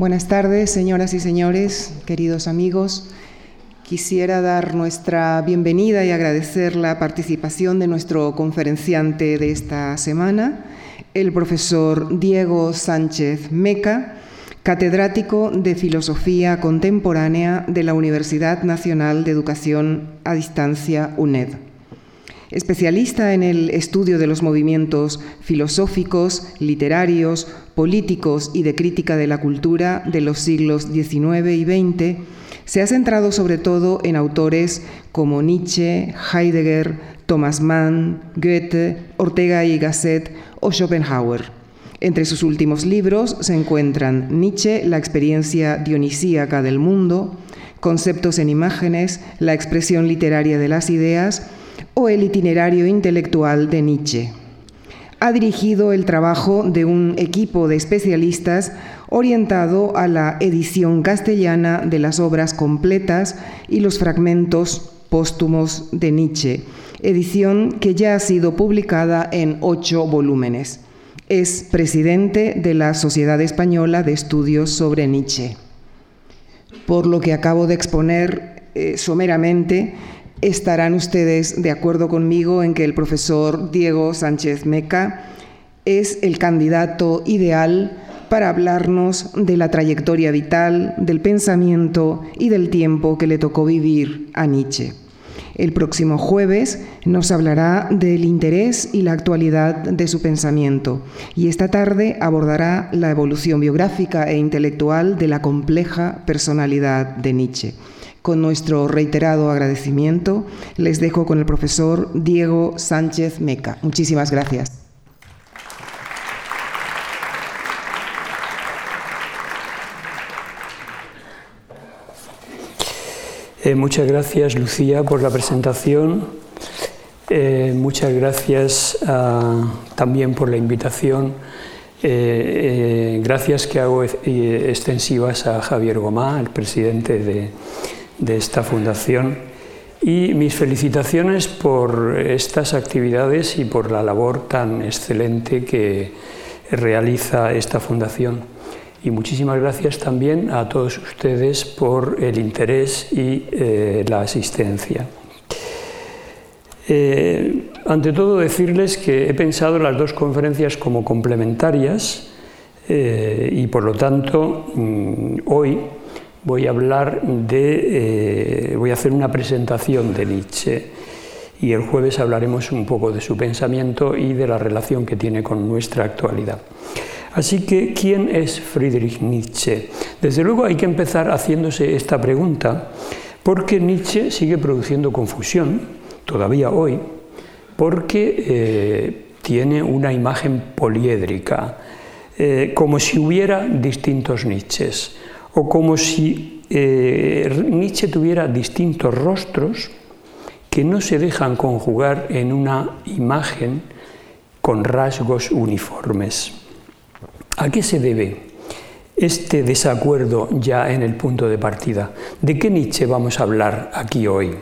Buenas tardes, señoras y señores, queridos amigos. Quisiera dar nuestra bienvenida y agradecer la participación de nuestro conferenciante de esta semana, el profesor Diego Sánchez Meca, catedrático de Filosofía Contemporánea de la Universidad Nacional de Educación a Distancia UNED. Especialista en el estudio de los movimientos filosóficos, literarios, políticos y de crítica de la cultura de los siglos XIX y XX, se ha centrado sobre todo en autores como Nietzsche, Heidegger, Thomas Mann, Goethe, Ortega y Gasset o Schopenhauer. Entre sus últimos libros se encuentran Nietzsche, la experiencia dionisíaca del mundo, Conceptos en imágenes, la expresión literaria de las ideas o el itinerario intelectual de Nietzsche. Ha dirigido el trabajo de un equipo de especialistas orientado a la edición castellana de las obras completas y los fragmentos póstumos de Nietzsche, edición que ya ha sido publicada en ocho volúmenes. Es presidente de la Sociedad Española de Estudios sobre Nietzsche. Por lo que acabo de exponer eh, someramente, estarán ustedes de acuerdo conmigo en que el profesor Diego Sánchez Meca es el candidato ideal para hablarnos de la trayectoria vital, del pensamiento y del tiempo que le tocó vivir a Nietzsche. El próximo jueves nos hablará del interés y la actualidad de su pensamiento y esta tarde abordará la evolución biográfica e intelectual de la compleja personalidad de Nietzsche. Con nuestro reiterado agradecimiento, les dejo con el profesor Diego Sánchez Meca. Muchísimas gracias. Eh, muchas gracias, Lucía, por la presentación. Eh, muchas gracias ah, también por la invitación. Eh, gracias que hago extensivas a Javier Gomá, el presidente de, de esta fundación. Y mis felicitaciones por estas actividades y por la labor tan excelente que realiza esta fundación y muchísimas gracias también a todos ustedes por el interés y eh, la asistencia. Eh, ante todo decirles que he pensado las dos conferencias como complementarias eh, y por lo tanto mm, hoy voy a hablar de, voy a hacer una presentación de Nietzsche y el jueves hablaremos un poco de su pensamiento y de la relación que tiene con nuestra actualidad. Así que, ¿quién es Friedrich Nietzsche? Desde luego hay que empezar haciéndose esta pregunta, porque Nietzsche sigue produciendo confusión, todavía hoy, porque eh, tiene una imagen poliédrica, eh, como si hubiera distintos Nietzsches, o como si eh, Nietzsche tuviera distintos rostros que no se dejan conjugar en una imagen con rasgos uniformes. ¿A qué se debe este desacuerdo ya en el punto de partida? ¿De qué Nietzsche vamos a hablar aquí hoy?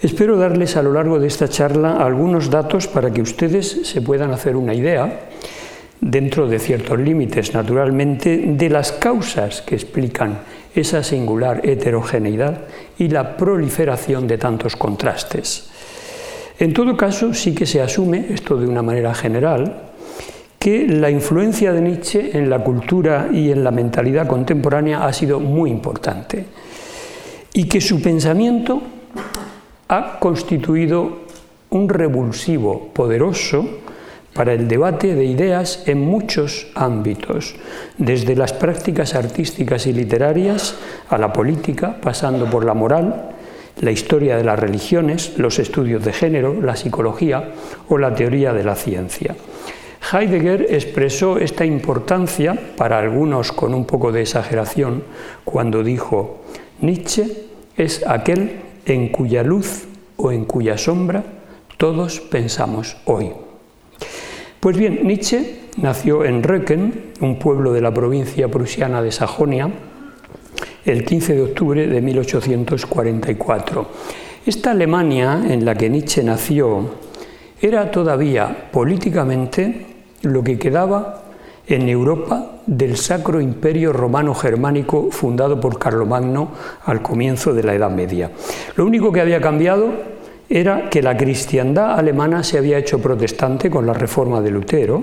Espero darles a lo largo de esta charla algunos datos para que ustedes se puedan hacer una idea, dentro de ciertos límites naturalmente, de las causas que explican esa singular heterogeneidad y la proliferación de tantos contrastes. En todo caso, sí que se asume, esto de una manera general, que la influencia de Nietzsche en la cultura y en la mentalidad contemporánea ha sido muy importante y que su pensamiento ha constituido un revulsivo poderoso para el debate de ideas en muchos ámbitos, desde las prácticas artísticas y literarias a la política, pasando por la moral, la historia de las religiones, los estudios de género, la psicología o la teoría de la ciencia. Heidegger expresó esta importancia, para algunos con un poco de exageración, cuando dijo, Nietzsche es aquel en cuya luz o en cuya sombra todos pensamos hoy. Pues bien, Nietzsche nació en Röcken, un pueblo de la provincia prusiana de Sajonia, el 15 de octubre de 1844. Esta Alemania en la que Nietzsche nació era todavía políticamente lo que quedaba en Europa del Sacro Imperio Romano Germánico fundado por Carlomagno al comienzo de la Edad Media. Lo único que había cambiado era que la cristiandad alemana se había hecho protestante con la reforma de Lutero,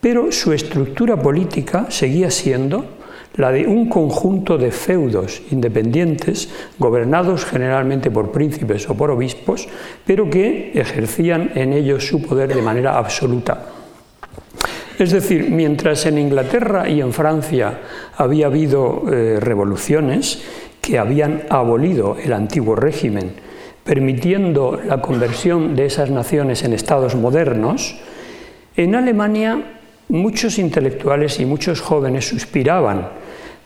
pero su estructura política seguía siendo la de un conjunto de feudos independientes, gobernados generalmente por príncipes o por obispos, pero que ejercían en ellos su poder de manera absoluta. Es decir, mientras en Inglaterra y en Francia había habido eh, revoluciones que habían abolido el antiguo régimen, permitiendo la conversión de esas naciones en estados modernos, en Alemania muchos intelectuales y muchos jóvenes suspiraban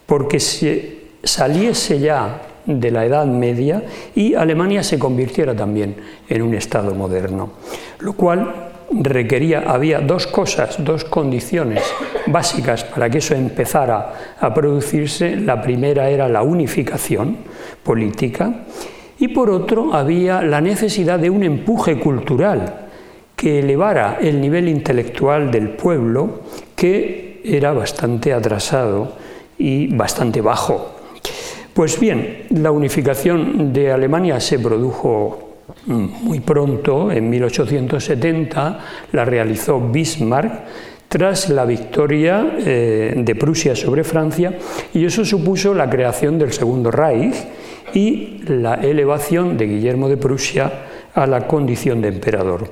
porque se saliese ya de la Edad Media y Alemania se convirtiera también en un Estado moderno, lo cual requería, había dos cosas, dos condiciones básicas para que eso empezara a producirse. La primera era la unificación política y por otro había la necesidad de un empuje cultural que elevara el nivel intelectual del pueblo, que era bastante atrasado y bastante bajo. Pues bien, la unificación de Alemania se produjo mm, muy pronto, en 1870, la realizó Bismarck tras la victoria eh, de Prusia sobre Francia y eso supuso la creación del Segundo Reich y la elevación de Guillermo de Prusia a la condición de emperador.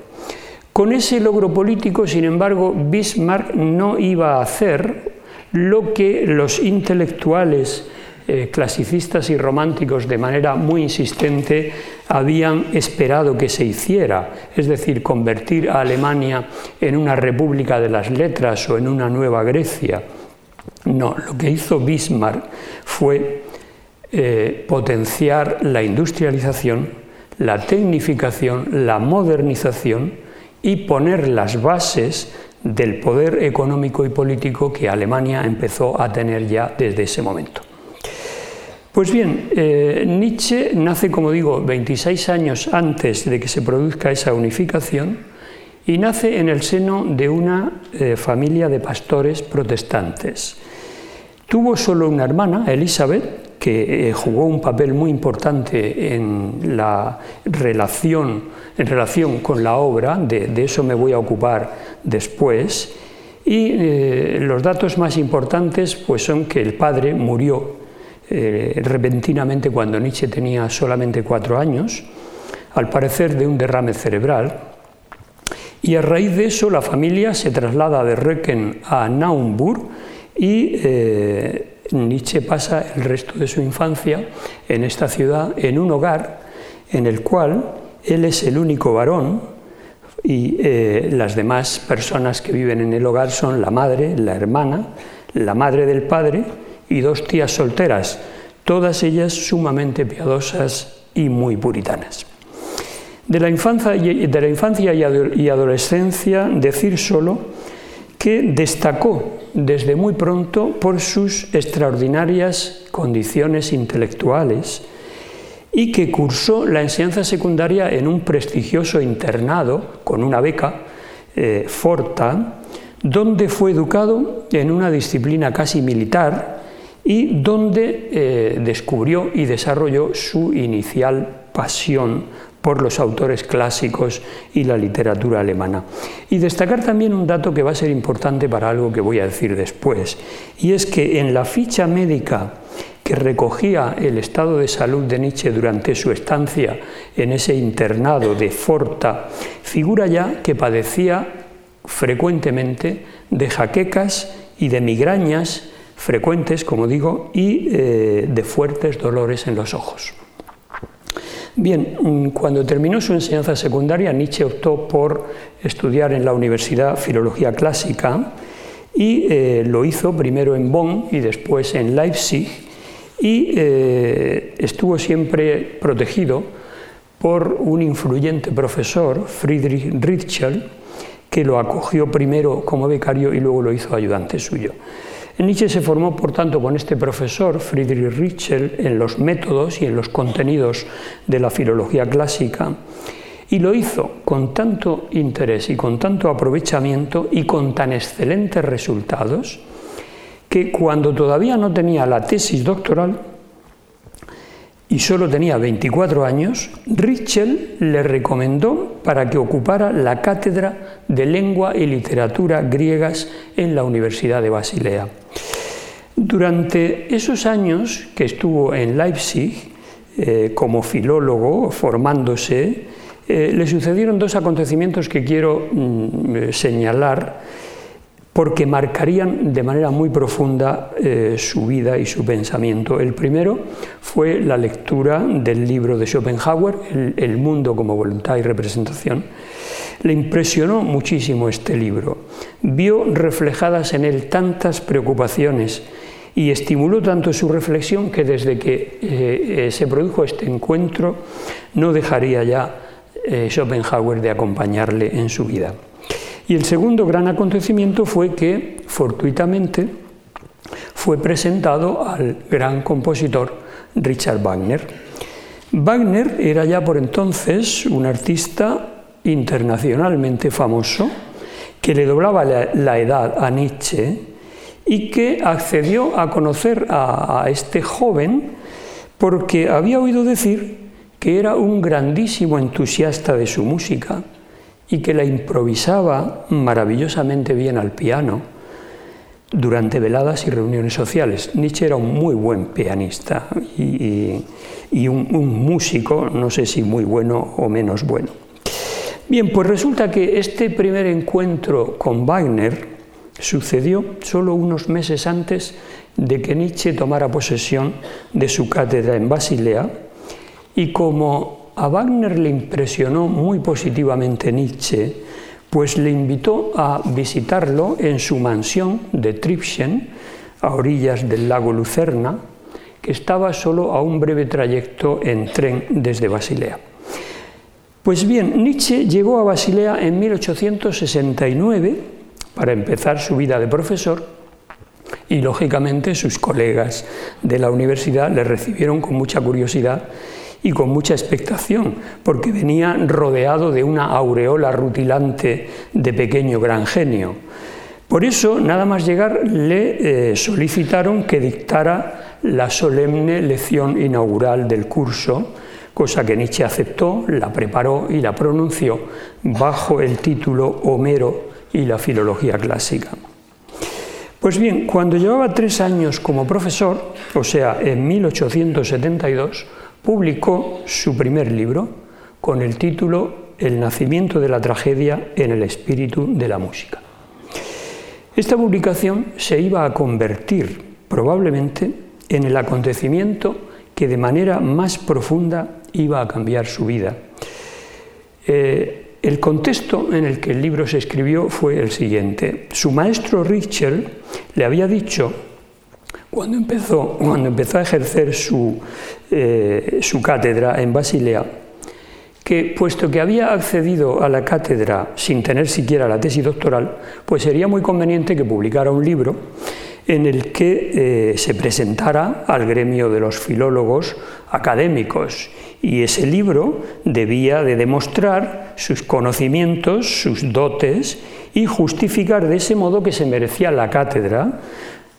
Con ese logro político, sin embargo, Bismarck no iba a hacer lo que los intelectuales eh, clasicistas y románticos de manera muy insistente habían esperado que se hiciera, es decir, convertir a Alemania en una república de las letras o en una nueva Grecia. No, lo que hizo Bismarck fue eh, potenciar la industrialización, la tecnificación, la modernización y poner las bases del poder económico y político que Alemania empezó a tener ya desde ese momento. Pues bien, eh, Nietzsche nace, como digo, 26 años antes de que se produzca esa unificación y nace en el seno de una eh, familia de pastores protestantes. Tuvo solo una hermana, Elizabeth, que eh, jugó un papel muy importante en la relación, en relación con la obra, de, eso me voy a ocupar después, y eh, los datos más importantes pues, son que el padre murió eh, repentinamente cuando Nietzsche tenía solamente cuatro años, al parecer de un derrame cerebral, y a raíz de eso la familia se traslada de Röcken a Naumburg, y Nietzsche pasa el resto de su infancia en esta ciudad, en un hogar en el cual él es el único varón y eh, las demás personas que viven en el hogar son la madre, la hermana, la madre del padre y dos tías solteras, todas ellas sumamente piadosas y muy puritanas. De la infancia y, adolescencia, decir solo que destacó desde muy pronto por sus extraordinarias condiciones intelectuales y que cursó la enseñanza secundaria en un prestigioso internado con una beca, eh, Forta, donde fue educado en una disciplina casi militar y donde eh, descubrió y desarrolló su inicial pasión por los autores clásicos y la literatura alemana. Y destacar también un dato que va a ser importante para algo que voy a decir después, y es que en la ficha médica que recogía el estado de salud de Nietzsche durante su estancia en ese internado de Forta, figura ya que padecía frecuentemente de jaquecas y de migrañas frecuentes, como digo, y eh, de fuertes dolores en los ojos. Bien, mm, cuando terminó su enseñanza secundaria, Nietzsche optó por estudiar en la Universidad Filología Clásica y eh, lo hizo primero en Bonn y después en Leipzig y eh, estuvo siempre protegido por un influyente profesor, Friedrich Ritschel, que lo acogió primero como becario y luego lo hizo ayudante suyo. Nietzsche se formó, por tanto, con este profesor, Friedrich Ritschel, en los métodos y en los contenidos de la filología clásica. Y lo hizo con tanto interés y con tanto aprovechamiento y con tan excelentes resultados que cuando todavía no tenía la tesis doctoral y solo tenía 24 años, Ritschel le recomendó para que ocupara la cátedra de lengua y literatura griegas en la Universidad de Basilea. Durante esos años que estuvo en Leipzig eh, como filólogo, formándose, eh, le sucedieron dos acontecimientos que quiero mm, eh, señalar porque marcarían de manera muy profunda su vida y su pensamiento. El primero fue la lectura del libro de Schopenhauer, el, mundo como voluntad y representación. Le impresionó muchísimo este libro. Vio reflejadas en él tantas preocupaciones y estimuló tanto su reflexión que desde que eh, eh, se produjo este encuentro no dejaría ya eh, Schopenhauer de acompañarle en su vida. Y el segundo gran acontecimiento fue que, fortuitamente, fue presentado al gran compositor Richard Wagner. Wagner era ya por entonces un artista internacionalmente famoso que le doblaba la edad a Nietzsche y que accedió a conocer a, este joven porque había oído decir que era un grandísimo entusiasta de su música y que la improvisaba maravillosamente bien al piano durante veladas y reuniones sociales. Nietzsche era un muy buen pianista y, un, músico, no sé si muy bueno o menos bueno. Bien, pues resulta que este primer encuentro con Wagner, Sucedió solo unos meses antes de que Nietzsche tomara posesión de su cátedra en Basilea y como a Wagner le impresionó muy positivamente Nietzsche, pues le invitó a visitarlo en su mansión de Tripschen, a orillas del lago Lucerna, que estaba solo a un breve trayecto en tren desde Basilea. Pues bien, Nietzsche llegó a Basilea en 1869 para empezar su vida de profesor y lógicamente sus colegas de la universidad le recibieron con mucha curiosidad y con mucha expectación, porque venía rodeado de una aureola rutilante de pequeño gran genio. Por eso, nada más llegar, le eh, solicitaron que dictara la solemne lección inaugural del curso, cosa que Nietzsche aceptó, la preparó y la pronunció bajo el título Homero y la filología clásica. Pues bien, cuando llevaba tres años como profesor, o sea, en 1872, publicó su primer libro con el título El nacimiento de la tragedia en el espíritu de la música. Esta publicación se iba a convertir probablemente en el acontecimiento que de manera más profunda iba a cambiar su vida. Eh, el contexto en el que el libro se escribió fue el siguiente. Su maestro Richel le había dicho, cuando empezó, cuando empezó a ejercer su, eh, su cátedra en Basilea, que puesto que había accedido a la cátedra sin tener siquiera la tesis doctoral, pues sería muy conveniente que publicara un libro en el que eh, se presentara al gremio de los filólogos académicos. Y ese libro debía de demostrar sus conocimientos, sus dotes y justificar de ese modo que se merecía la cátedra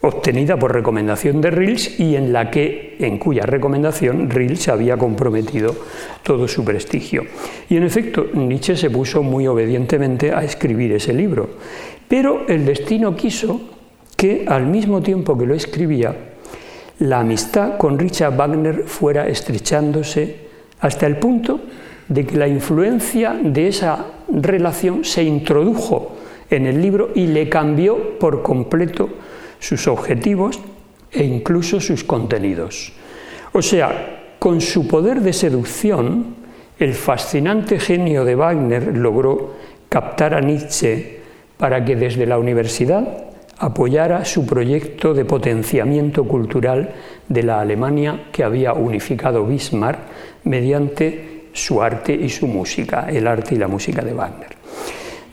obtenida por recomendación de Rills y en la que en cuya recomendación Rills había comprometido todo su prestigio. Y en efecto, Nietzsche se puso muy obedientemente a escribir ese libro, pero el destino quiso que al mismo tiempo que lo escribía, la amistad con Richard Wagner fuera estrechándose hasta el punto de que la influencia de esa relación se introdujo en el libro y le cambió por completo sus objetivos e incluso sus contenidos. O sea, con su poder de seducción, el fascinante genio de Wagner logró captar a Nietzsche para que desde la universidad apoyara su proyecto de potenciamiento cultural de la Alemania que había unificado Bismarck mediante su arte y su música, el arte y la música de Wagner.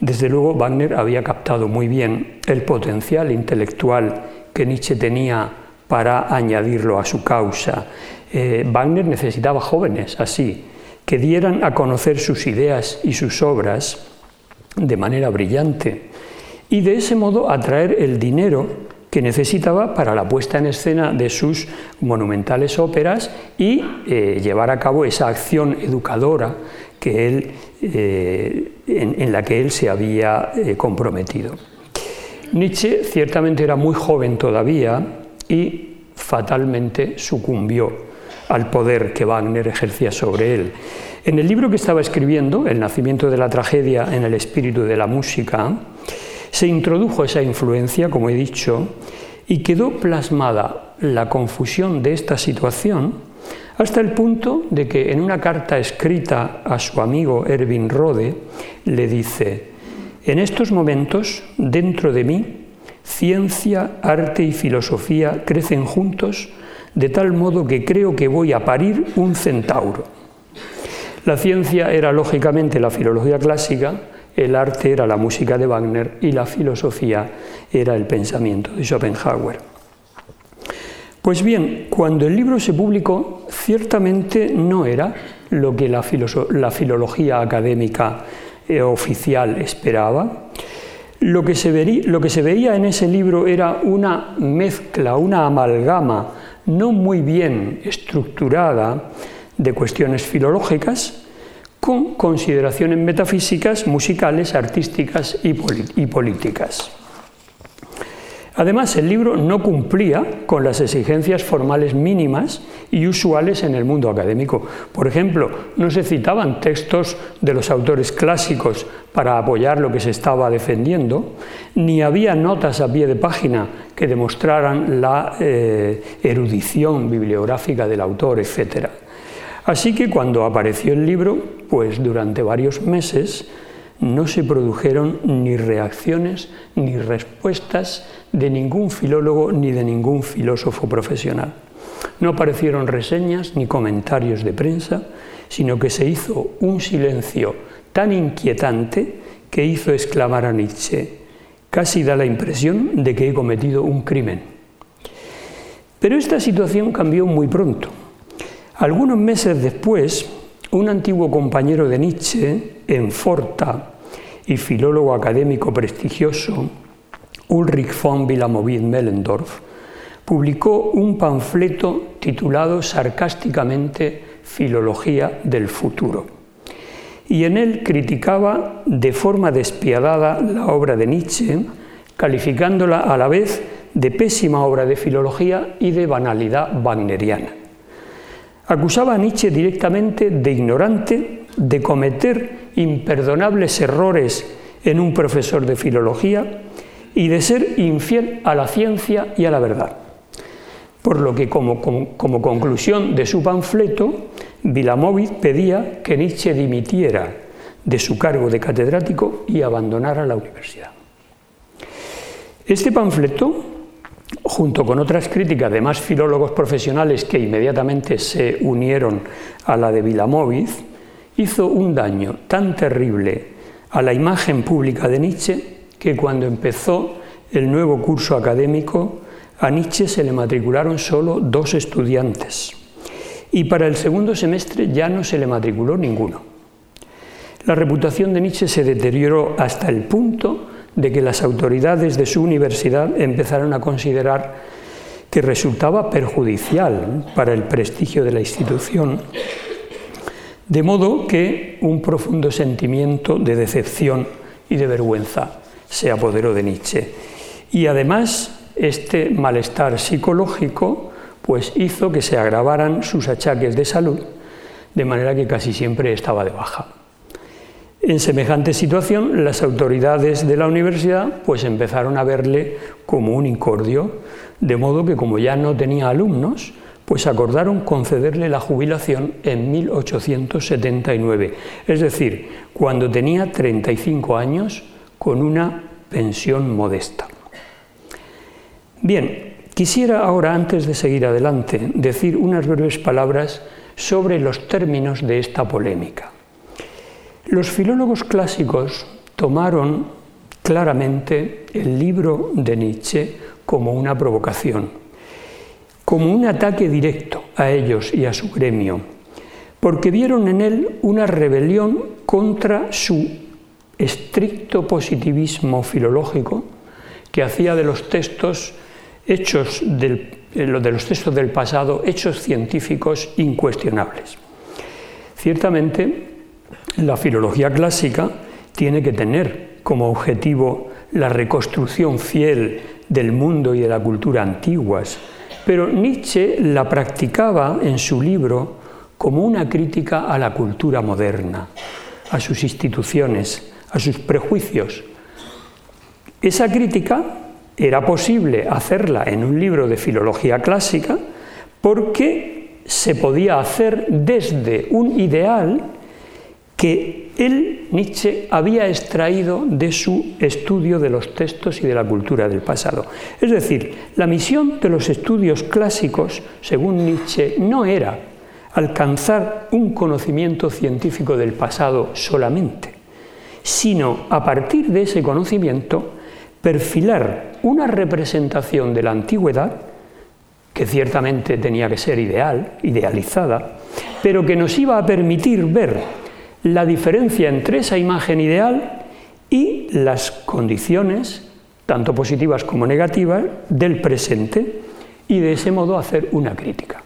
Desde luego, Wagner había captado muy bien el potencial intelectual que Nietzsche tenía para añadirlo a su causa. Eh, Wagner necesitaba jóvenes así, que dieran a conocer sus ideas y sus obras de manera brillante y de ese modo atraer el dinero que necesitaba para la puesta en escena de sus monumentales óperas y eh, llevar a cabo esa acción educadora que él, eh, en, la que él se había eh, comprometido. Nietzsche ciertamente era muy joven todavía y fatalmente sucumbió al poder que Wagner ejercía sobre él. En el libro que estaba escribiendo, El nacimiento de la tragedia en el espíritu de la música, se introdujo esa influencia, como he dicho, y quedó plasmada la confusión de esta situación hasta el punto de que en una carta escrita a su amigo Erwin Rode le dice, en estos momentos, dentro de mí, ciencia, arte y filosofía crecen juntos de tal modo que creo que voy a parir un centauro. La ciencia era lógicamente la filología clásica, el arte era la música de Wagner y la filosofía era el pensamiento de Schopenhauer. Pues bien, cuando el libro se publicó, ciertamente no era lo que la, filología académica eh, oficial esperaba. Lo que, se lo que se veía en ese libro era una mezcla, una amalgama no muy bien estructurada de cuestiones filológicas con consideraciones metafísicas, musicales, artísticas y, políticas. Además, el libro no cumplía con las exigencias formales mínimas y usuales en el mundo académico. Por ejemplo, no se citaban textos de los autores clásicos para apoyar lo que se estaba defendiendo, ni había notas a pie de página que demostraran la eh, erudición bibliográfica del autor, etc. Así que cuando apareció el libro, pues durante varios meses no se produjeron ni reacciones ni respuestas de ningún filólogo ni de ningún filósofo profesional. No aparecieron reseñas ni comentarios de prensa, sino que se hizo un silencio tan inquietante que hizo exclamar a Nietzsche, casi da la impresión de que he cometido un crimen. Pero esta situación cambió muy pronto. Algunos meses después, un antiguo compañero de Nietzsche, en Forta y filólogo académico prestigioso, Ulrich von Wilamowitz-Mellendorf, publicó un panfleto titulado sarcásticamente Filología del futuro. Y en él criticaba de forma despiadada la obra de Nietzsche, calificándola a la vez de pésima obra de filología y de banalidad wagneriana. Acusaba a Nietzsche directamente de ignorante, de cometer imperdonables errores en un profesor de filología y de ser infiel a la ciencia y a la verdad. Por lo que como, conclusión de su panfleto, Vilamovic pedía que Nietzsche dimitiera de su cargo de catedrático y abandonara la universidad. Este panfleto junto con otras críticas de más filólogos profesionales que inmediatamente se unieron a la de Vilamovic, hizo un daño tan terrible a la imagen pública de Nietzsche que cuando empezó el nuevo curso académico, a Nietzsche se le matricularon solo dos estudiantes y para el segundo semestre ya no se le matriculó ninguno. La reputación de Nietzsche se deterioró hasta el punto de que las autoridades de su universidad empezaron a considerar que resultaba perjudicial para el prestigio de la institución, de modo que un profundo sentimiento de decepción y de vergüenza se apoderó de Nietzsche. Y además este malestar psicológico pues hizo que se agravaran sus achaques de salud, de manera que casi siempre estaba de baja. En semejante situación, las autoridades de la universidad pues empezaron a verle como un incordio, de modo que como ya no tenía alumnos, pues acordaron concederle la jubilación en 1879, es decir, cuando tenía 35 años con una pensión modesta. Bien, quisiera ahora, antes de seguir adelante, decir unas breves palabras sobre los términos de esta polémica. Los filólogos clásicos tomaron claramente el libro de Nietzsche como una provocación, como un ataque directo a ellos y a su gremio, porque vieron en él una rebelión contra su estricto positivismo filológico que hacía de los textos hechos del, eh, de los textos del pasado hechos científicos incuestionables. Ciertamente, la filología clásica tiene que tener como objetivo la reconstrucción fiel del mundo y de la cultura antiguas, pero Nietzsche la practicaba en su libro como una crítica a la cultura moderna, a sus instituciones, a sus prejuicios. Esa crítica era posible hacerla en un libro de filología clásica porque se podía hacer desde un ideal que él, Nietzsche, había extraído de su estudio de los textos y de la cultura del pasado. Es decir, la misión de los estudios clásicos, según Nietzsche, no era alcanzar un conocimiento científico del pasado solamente, sino a partir de ese conocimiento perfilar una representación de la antigüedad, que ciertamente tenía que ser ideal, idealizada, pero que nos iba a permitir ver la diferencia entre esa imagen ideal y las condiciones, tanto positivas como negativas, del presente, y de ese modo hacer una crítica.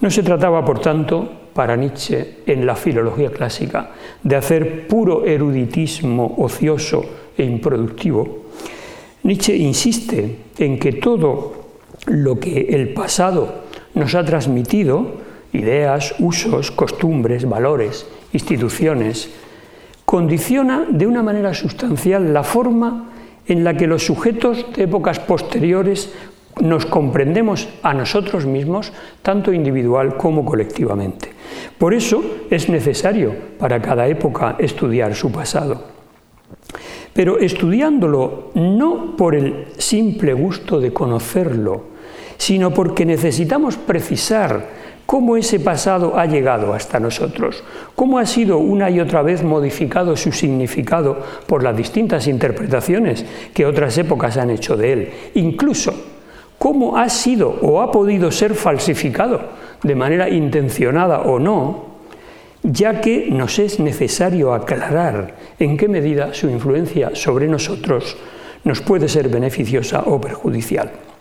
No se trataba, por tanto, para Nietzsche en la filología clásica de hacer puro eruditismo ocioso e improductivo. Nietzsche insiste en que todo lo que el pasado nos ha transmitido, ideas, usos, costumbres, valores, instituciones, condiciona de una manera sustancial la forma en la que los sujetos de épocas posteriores nos comprendemos a nosotros mismos, tanto individual como colectivamente. Por eso es necesario para cada época estudiar su pasado. Pero estudiándolo no por el simple gusto de conocerlo, sino porque necesitamos precisar cómo ese pasado ha llegado hasta nosotros, cómo ha sido una y otra vez modificado su significado por las distintas interpretaciones que otras épocas han hecho de él, incluso cómo ha sido o ha podido ser falsificado de manera intencionada o no, ya que nos es necesario aclarar en qué medida su influencia sobre nosotros nos puede ser beneficiosa o perjudicial.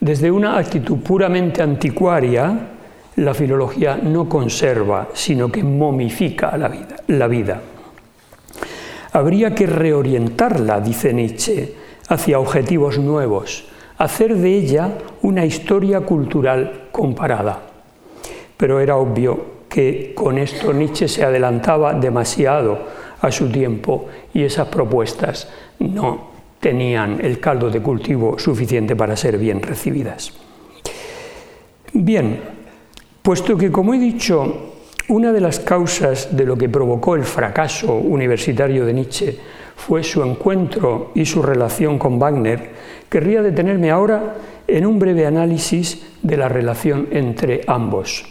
Desde una actitud puramente anticuaria, la filología no conserva, sino que momifica la vida. La vida. Habría que reorientarla, dice Nietzsche, hacia objetivos nuevos, hacer de ella una historia cultural comparada. Pero era obvio que con esto Nietzsche se adelantaba demasiado a su tiempo y esas propuestas no tenían el caldo de cultivo suficiente para ser bien recibidas. Bien, puesto que, como he dicho, una de las causas de lo que provocó el fracaso universitario de Nietzsche fue su encuentro y su relación con Wagner, querría detenerme ahora en un breve análisis de la relación entre ambos.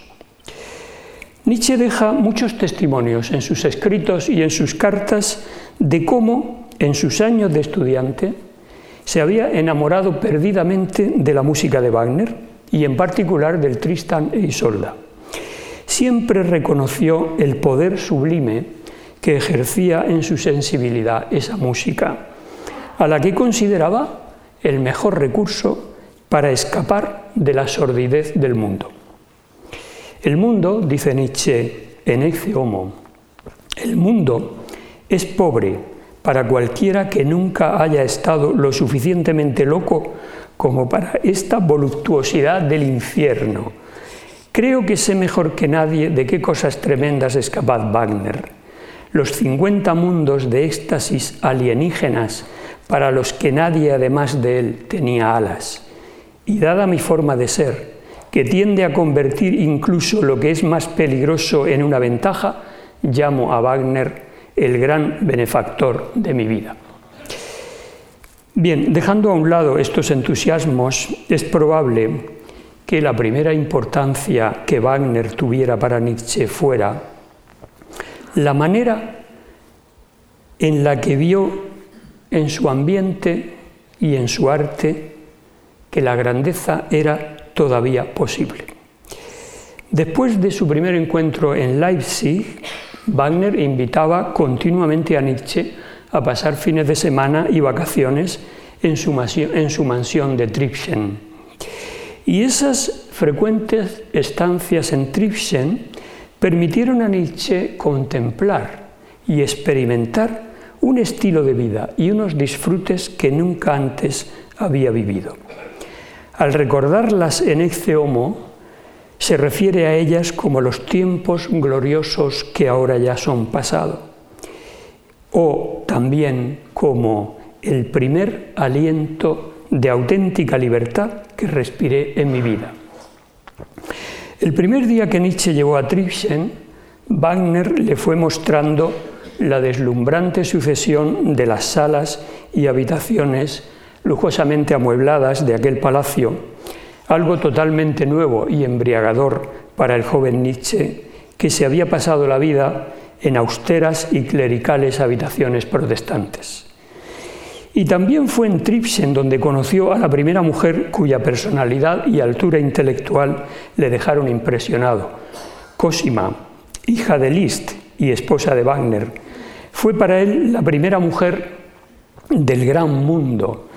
Nietzsche deja muchos testimonios en sus escritos y en sus cartas de cómo, en sus años de estudiante, se había enamorado perdidamente de la música de Wagner y en particular del Tristan e Isolda. Siempre reconoció el poder sublime que ejercía en su sensibilidad esa música, a la que consideraba el mejor recurso para escapar de la sordidez del mundo. El mundo, dice Nietzsche en Ecce Homo, el mundo es pobre para cualquiera que nunca haya estado lo suficientemente loco como para esta voluptuosidad del infierno. Creo que sé mejor que nadie de qué cosas tremendas es capaz Wagner los 50 mundos de éxtasis alienígenas para los que nadie además de él tenía alas. Y dada mi forma de ser, que tiende a convertir incluso lo que es más peligroso en una ventaja, llamo a Wagner el gran benefactor de mi vida. Bien, dejando a un lado estos entusiasmos, es probable que la primera importancia que Wagner tuviera para Nietzsche fuera la manera en la que vio en su ambiente y en su arte que la grandeza era todavía posible. Después de su primer encuentro en Leipzig, Wagner invitaba continuamente a Nietzsche a pasar fines de semana y vacaciones en su, mansión de Tripschen. Y esas frecuentes estancias en Tripschen permitieron a Nietzsche contemplar y experimentar un estilo de vida y unos disfrutes que nunca antes había vivido. Al recordarlas en Ecce Homo, se refiere a ellas como los tiempos gloriosos que ahora ya son pasado, o también como el primer aliento de auténtica libertad que respiré en mi vida. El primer día que Nietzsche llegó a Tripschen, Wagner le fue mostrando la deslumbrante sucesión de las salas y habitaciones lujosamente amuebladas de aquel palacio, algo totalmente nuevo y embriagador para el joven Nietzsche, que se había pasado la vida en austeras y clericales habitaciones protestantes. Y también fue en Tripsen donde conoció a la primera mujer cuya personalidad y altura intelectual le dejaron impresionado, Cosima, hija de Liszt y esposa de Wagner. Fue para él la primera mujer del gran mundo,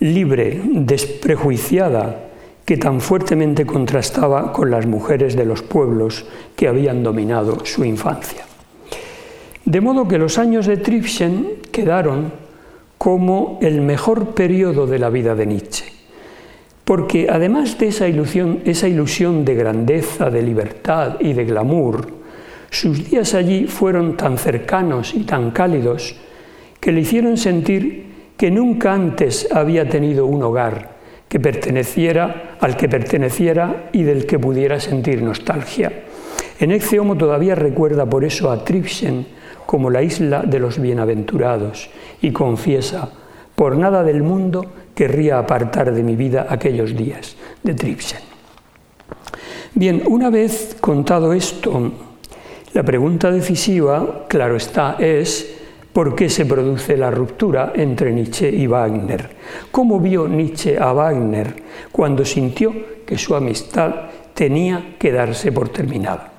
libre, desprejuiciada, que tan fuertemente contrastaba con las mujeres de los pueblos que habían dominado su infancia. De modo que los años de Tripschen quedaron como el mejor periodo de la vida de Nietzsche. Porque además de esa ilusión, esa ilusión de grandeza, de libertad y de glamour, sus días allí fueron tan cercanos y tan cálidos que le hicieron sentir que nunca antes había tenido un hogar que perteneciera al que perteneciera y del que pudiera sentir nostalgia. En Ecce Homo todavía recuerda por eso a Tripsen como la isla de los bienaventurados y confiesa, por nada del mundo querría apartar de mi vida aquellos días de Tripsen. Bien, una vez contado esto, la pregunta decisiva, claro está, es ¿por qué se produce la ruptura entre Nietzsche y Wagner? ¿Cómo vio Nietzsche a Wagner cuando sintió que su amistad tenía que darse por terminada?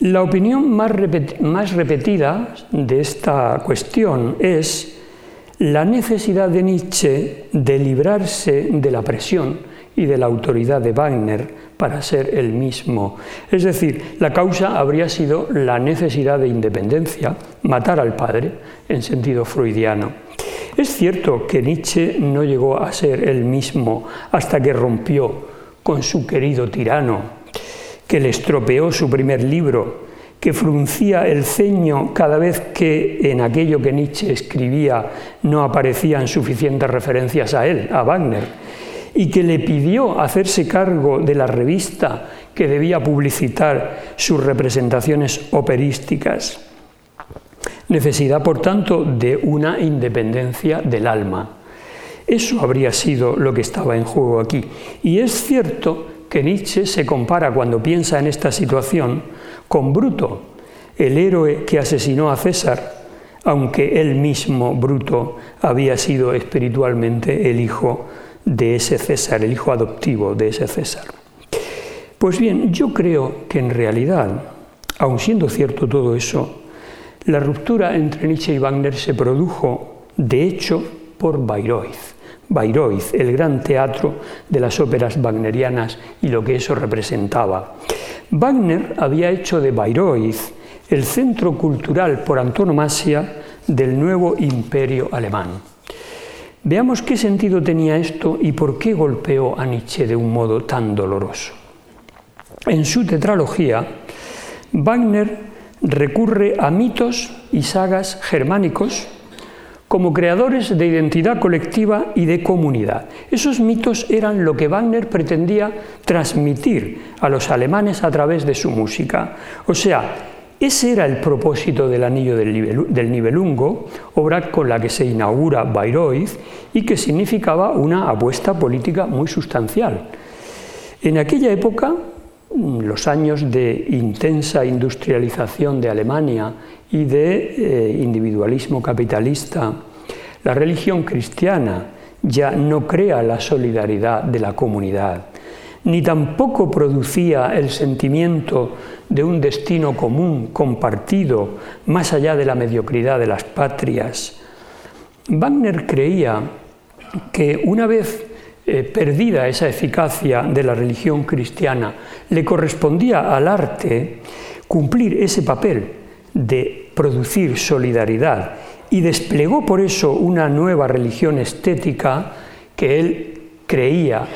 La opinión más, repetida de esta cuestión es la necesidad de Nietzsche de librarse de la presión y de la autoridad de Wagner para ser el mismo. Es decir, la causa habría sido la necesidad de independencia, matar al padre, en sentido freudiano. Es cierto que Nietzsche no llegó a ser el mismo hasta que rompió con su querido tirano, que le estropeó su primer libro, que fruncía el ceño cada vez que en aquello que Nietzsche escribía no aparecían suficientes referencias a él, a Wagner, y que le pidió hacerse cargo de la revista que debía publicitar sus representaciones operísticas. Necesidad, por tanto, de una independencia del alma. Eso habría sido lo que estaba en juego aquí. Y es cierto que Nietzsche se compara cuando piensa en esta situación con Bruto, el héroe que asesinó a César, aunque él mismo, Bruto, había sido espiritualmente el hijo de ese César, el hijo adoptivo de ese César. Pues bien, yo creo que en realidad, aun siendo cierto todo eso, la ruptura entre Nietzsche y Wagner se produjo, de hecho, por Bayreuth. Bayreuth, el gran teatro de las óperas wagnerianas y lo que eso representaba. Wagner había hecho de Bayreuth el centro cultural por antonomasia del nuevo imperio alemán. Veamos qué sentido tenía esto y por qué golpeó a Nietzsche de un modo tan doloroso. En su tetralogía, Wagner recurre a mitos y sagas germánicos como creadores de identidad colectiva y de comunidad. Esos mitos eran lo que Wagner pretendía transmitir a los alemanes a través de su música. O sea, ese era el propósito del Anillo del Nibelungo, obra con la que se inaugura Bayreuth y que significaba una apuesta política muy sustancial. En aquella época, los años de intensa industrialización de Alemania y de eh, individualismo capitalista. La religión cristiana ya no crea la solidaridad de la comunidad, ni tampoco producía el sentimiento de un destino común, compartido, más allá de la mediocridad de las patrias. Wagner creía que una vez eh, perdida esa eficacia de la religión cristiana, le correspondía al arte cumplir ese papel de producir solidaridad y desplegó por eso una nueva religión estética que él creía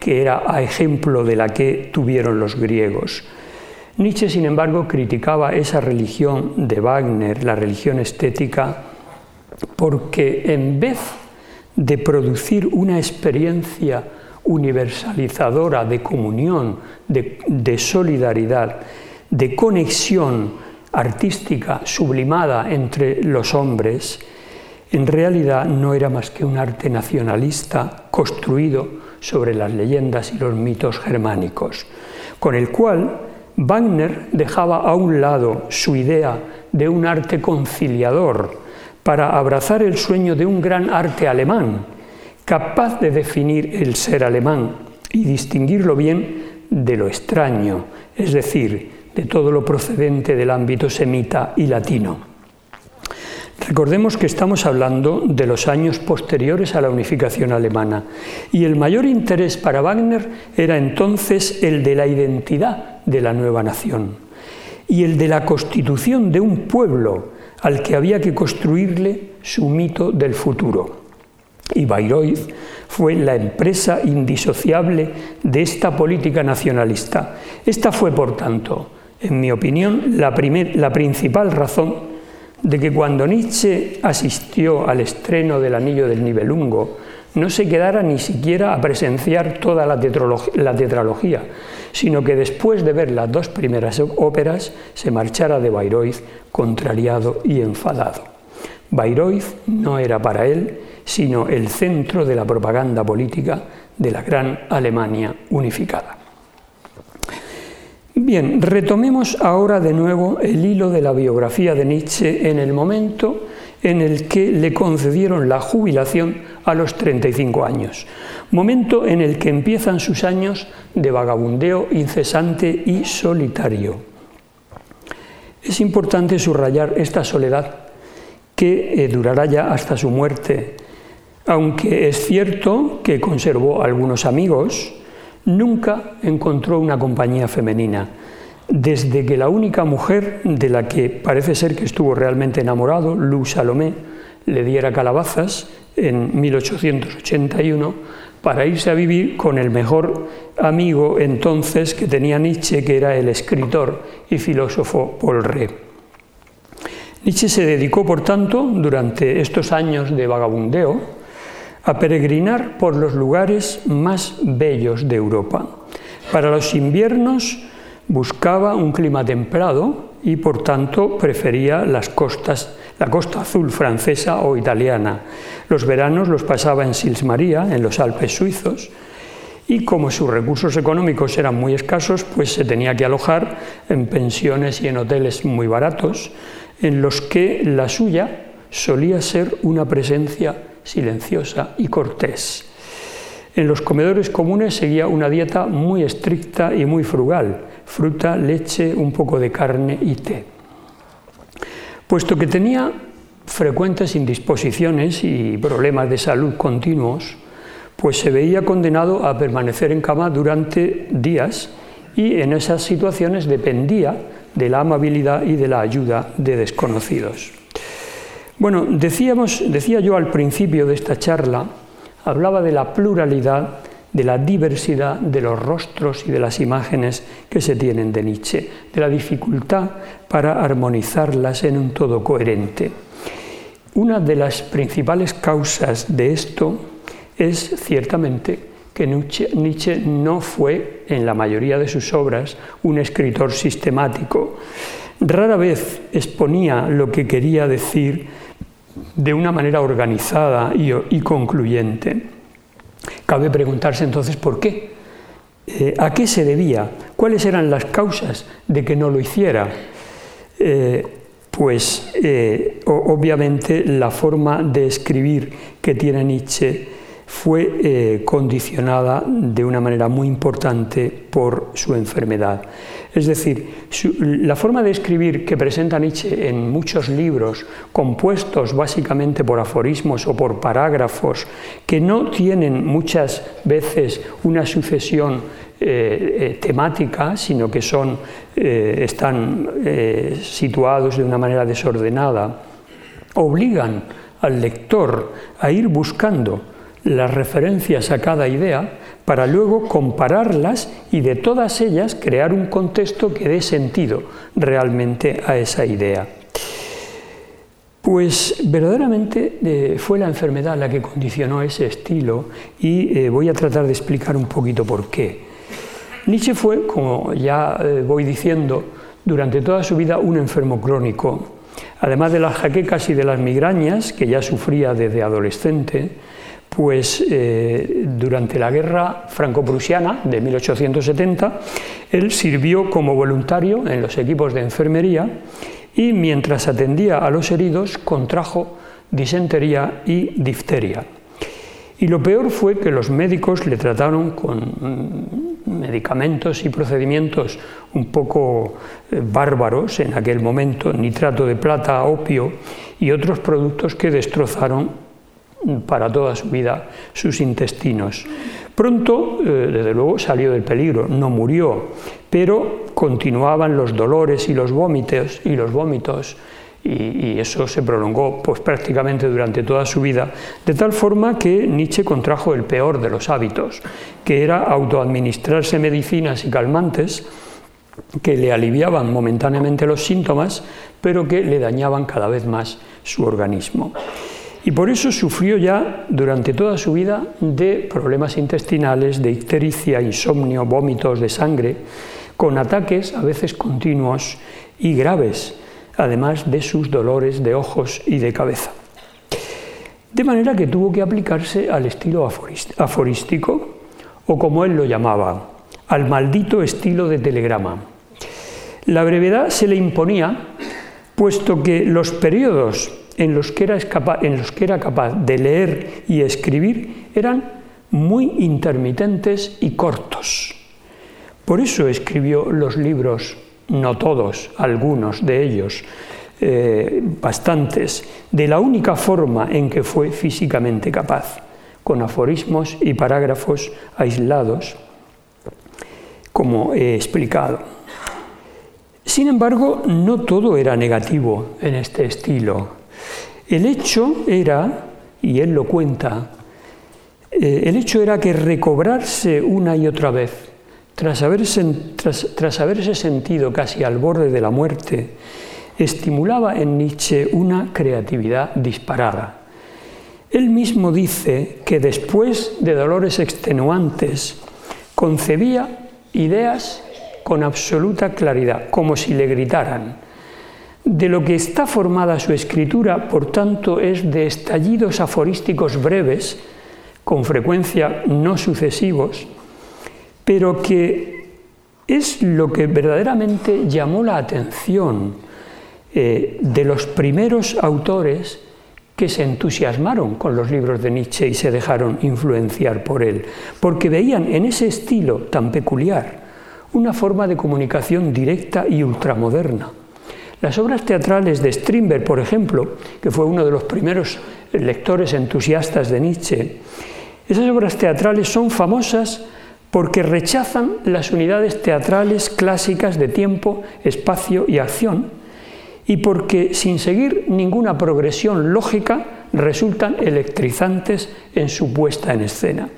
que era a ejemplo de la que tuvieron los griegos. Nietzsche, sin embargo, criticaba esa religión de Wagner, la religión estética, porque en vez de producir una experiencia universalizadora de comunión, de, solidaridad, de conexión artística sublimada entre los hombres, en realidad no era más que un arte nacionalista construido sobre las leyendas y los mitos germánicos, con el cual Wagner dejaba a un lado su idea de un arte conciliador para abrazar el sueño de un gran arte alemán, capaz de definir el ser alemán y distinguirlo bien de lo extraño, es decir, de todo lo procedente del ámbito semita y latino. Recordemos que estamos hablando de los años posteriores a la unificación alemana y el mayor interés para Wagner era entonces el de la identidad de la nueva nación y el de la constitución de un pueblo al que había que construirle su mito del futuro. Y Bayreuth fue la empresa indisociable de esta política nacionalista. Esta fue, por tanto, en mi opinión, la, la principal razón de que cuando Nietzsche asistió al estreno del Anillo del Nibelungo, no se quedara ni siquiera a presenciar toda la, tetralogía, sino que después de ver las dos primeras óperas se marchara de Bayreuth contrariado y enfadado. Bayreuth no era para él sino el centro de la propaganda política de la gran Alemania unificada. Bien, retomemos ahora de nuevo el hilo de la biografía de Nietzsche en el momento en el que le concedieron la jubilación a los 35 años, momento en el que empiezan sus años de vagabundeo incesante y solitario. Es importante subrayar esta soledad que eh, durará ya hasta su muerte, aunque es cierto que conservó algunos amigos, nunca encontró una compañía femenina. Desde que la única mujer de la que parece ser que estuvo realmente enamorado, Lou Salomé, le diera calabazas en 1881 para irse a vivir con el mejor amigo entonces que tenía Nietzsche, que era el escritor y filósofo Paul Ré. Nietzsche se dedicó, por tanto, durante estos años de vagabundeo, a peregrinar por los lugares más bellos de Europa. Para los inviernos buscaba un clima templado y por tanto prefería las costas, la costa azul francesa o italiana. Los veranos los pasaba en Sils María, en los Alpes suizos, y como sus recursos económicos eran muy escasos, pues se tenía que alojar en pensiones y en hoteles muy baratos, en los que la suya solía ser una presencia silenciosa y cortés. En los comedores comunes seguía una dieta muy estricta y muy frugal, fruta, leche, un poco de carne y té. Puesto que tenía frecuentes indisposiciones y problemas de salud continuos, pues se veía condenado a permanecer en cama durante días y en esas situaciones dependía de la amabilidad y de la ayuda de desconocidos. Bueno, decía yo al principio de esta charla, hablaba de la pluralidad, de la diversidad de los rostros y de las imágenes que se tienen de Nietzsche, de la dificultad para armonizarlas en un todo coherente. Una de las principales causas de esto es ciertamente que Nietzsche no fue, en la mayoría de sus obras, un escritor sistemático. Rara vez exponía lo que quería decir de una manera organizada y, concluyente. Cabe preguntarse entonces por qué. Eh, ¿A qué se debía? ¿Cuáles eran las causas de que no lo hiciera? Eh, pues eh, obviamente la forma de escribir que tiene Nietzsche fue condicionada de una manera muy importante por su enfermedad. Es decir, la forma de escribir que presenta Nietzsche en muchos libros, compuestos básicamente por aforismos o por parágrafos, que no tienen muchas veces una sucesión eh, eh, temática, sino que son, están situados de una manera desordenada, obligan al lector a ir buscando las referencias a cada idea para luego compararlas y de todas ellas crear un contexto que dé sentido realmente a esa idea. Pues verdaderamente eh, fue la enfermedad la que condicionó ese estilo y eh, voy a tratar de explicar un poquito por qué. Nietzsche fue, como ya eh, voy diciendo, durante toda su vida un enfermo crónico. Además de las jaquecas y de las migrañas que ya sufría desde adolescente, pues eh, durante la guerra franco-prusiana de 1870, él sirvió como voluntario en los equipos de enfermería y mientras atendía a los heridos contrajo disentería y difteria. Y lo peor fue que los médicos le trataron con mm, medicamentos y procedimientos un poco eh, bárbaros en aquel momento, nitrato de plata, opio y otros productos que destrozaron para toda su vida sus intestinos. Pronto, eh, desde luego, salió del peligro, no murió, pero continuaban los dolores y los vómitos y los vómitos y, eso se prolongó pues, prácticamente durante toda su vida, de tal forma que Nietzsche contrajo el peor de los hábitos, que era autoadministrarse medicinas y calmantes que le aliviaban momentáneamente los síntomas, pero que le dañaban cada vez más su organismo. Y por eso sufrió ya durante toda su vida de problemas intestinales, de ictericia, insomnio, vómitos de sangre, con ataques a veces continuos y graves, además de sus dolores de ojos y de cabeza. De manera que tuvo que aplicarse al estilo aforístico, o como él lo llamaba, al maldito estilo de telegrama. La brevedad se le imponía, puesto que los periodos en los que era, en los que era capaz de leer y escribir eran muy intermitentes y cortos. Por eso escribió los libros, no todos, algunos de ellos, eh, bastantes, de la única forma en que fue físicamente capaz, con aforismos y parágrafos aislados, como he explicado. Sin embargo, no todo era negativo en este estilo. El hecho era, y él lo cuenta, eh, el hecho era que recobrarse una y otra vez, tras haberse, tras haberse sentido casi al borde de la muerte, estimulaba en Nietzsche una creatividad disparada. Él mismo dice que después de dolores extenuantes concebía ideas con absoluta claridad, como si le gritaran de lo que está formada su escritura, por tanto, es de estallidos aforísticos breves, con frecuencia no sucesivos, pero que es lo que verdaderamente llamó la atención eh, de los primeros autores que se entusiasmaron con los libros de Nietzsche y se dejaron influenciar por él, porque veían en ese estilo tan peculiar una forma de comunicación directa y ultramoderna las obras teatrales de Strindberg, por ejemplo, que fue uno de los primeros lectores entusiastas de Nietzsche, esas obras teatrales son famosas porque rechazan las unidades teatrales clásicas de tiempo, espacio y acción, y porque sin seguir ninguna progresión lógica resultan electrizantes en su puesta en escena.